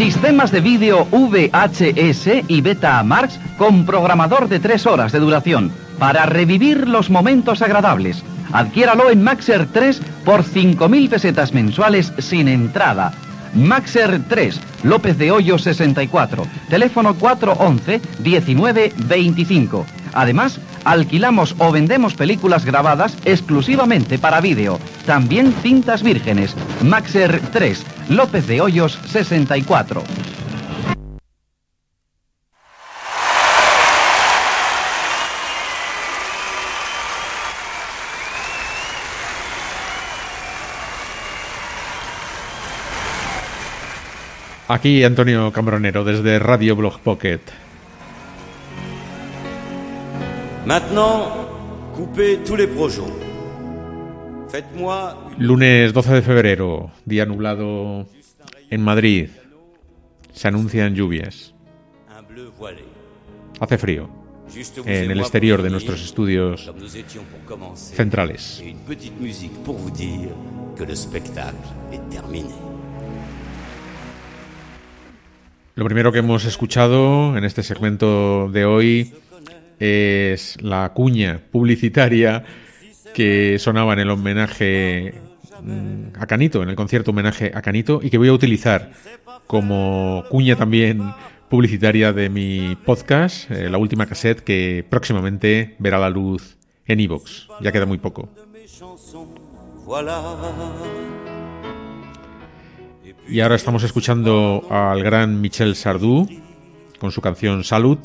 Sistemas de vídeo VHS y Betamax con programador de tres horas de duración para revivir los momentos agradables. Adquiéralo en Maxer 3 por 5.000 pesetas mensuales sin entrada. Maxer 3, López de Hoyo 64, teléfono 411 1925. Además, alquilamos o vendemos películas grabadas exclusivamente para vídeo. También cintas vírgenes. Maxer 3, López de Hoyos 64. Aquí Antonio Cambronero desde Radio Blog Pocket. Maintenant, coupez tous les projets. Lunes 12 de febrero, día nublado en Madrid. Se anuncian lluvias. Hace frío en el exterior de nuestros estudios centrales. Lo primero que hemos escuchado en este segmento de hoy es la cuña publicitaria que sonaba en el homenaje mm, a Canito, en el concierto homenaje a Canito, y que voy a utilizar como cuña también publicitaria de mi podcast, eh, la última cassette que próximamente verá la luz en iVoox. Ya queda muy poco. Y ahora estamos escuchando al gran Michel Sardou con su canción Salud,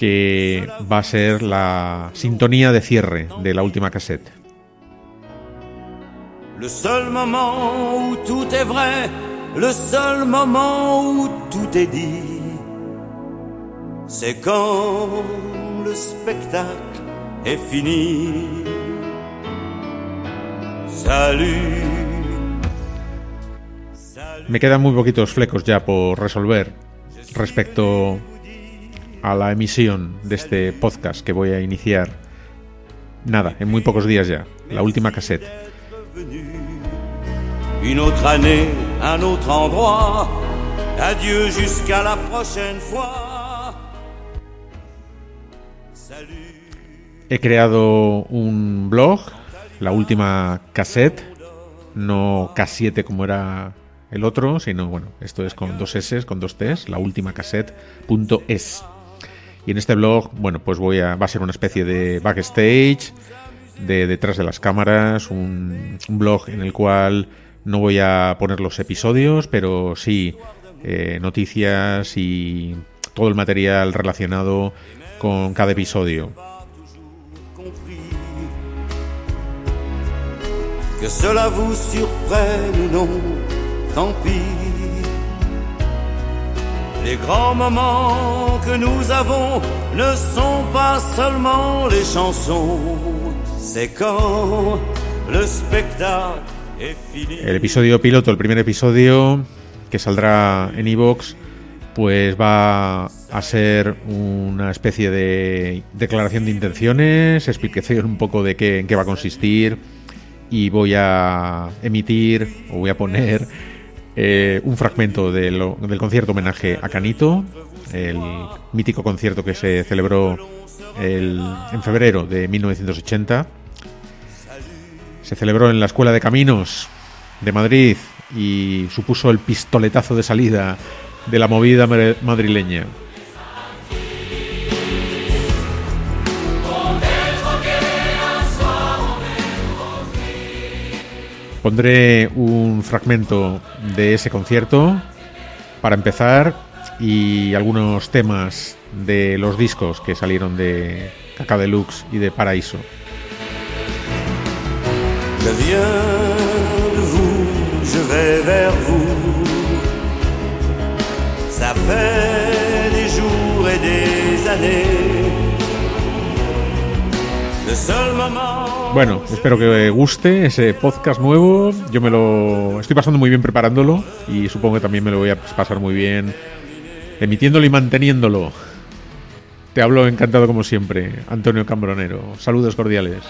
que va a ser la sintonía de cierre de la última cassette. Le seul moment où tout est vrai, le seul moment où tout est dit, c'est quand le spectacle est fini. Salut. Me quedan muy poquitos flecos ya por resolver respecto a la emisión de este podcast que voy a iniciar. Nada, en muy pocos días ya, la última cassette. Venu. Une autre année, un autre endroit. Adieu jusqu'à la prochaine fois. Salut. He creado un blog, la última cassette, no K7 como era el otro, sino bueno, esto es con dos S, con dos T's, la última cassette.es. Y en este blog, bueno, pues voy a, va a ser una especie de backstage, de detrás de las cámaras, un, blog en el cual no voy a poner los episodios, pero sí eh, noticias y todo el material relacionado con cada episodio. que cela vous surprenne non, tant. Les grands moments que nous avons ne sont pas seulement les chansons, c'est quand le spectacle est fini. El episodio piloto, el primer episodio que saldrá en Evox, pues va a ser una especie de declaración de intenciones, explicación un poco de qué, en qué va a consistir y voy a emitir o voy a poner eh, un fragmento del concierto homenaje a Canito, el mítico concierto que se celebró el- en febrero de 1980. Se celebró en la Escuela de Caminos de Madrid y supuso el pistoletazo de salida de la movida madrileña. Pondré un fragmento de ese concierto para empezar y algunos temas de los discos que salieron de Caca Deluxe y de Paraíso. Je viens de vous, je vais vers vous. Ça fait des jours et des années. Bueno, espero que guste ese podcast nuevo. Yo me lo estoy pasando muy bien preparándolo y supongo que también me lo voy a pasar muy bien emitiéndolo y manteniéndolo. Te hablo encantado como siempre, Antonio Cambronero. Saludos cordiales.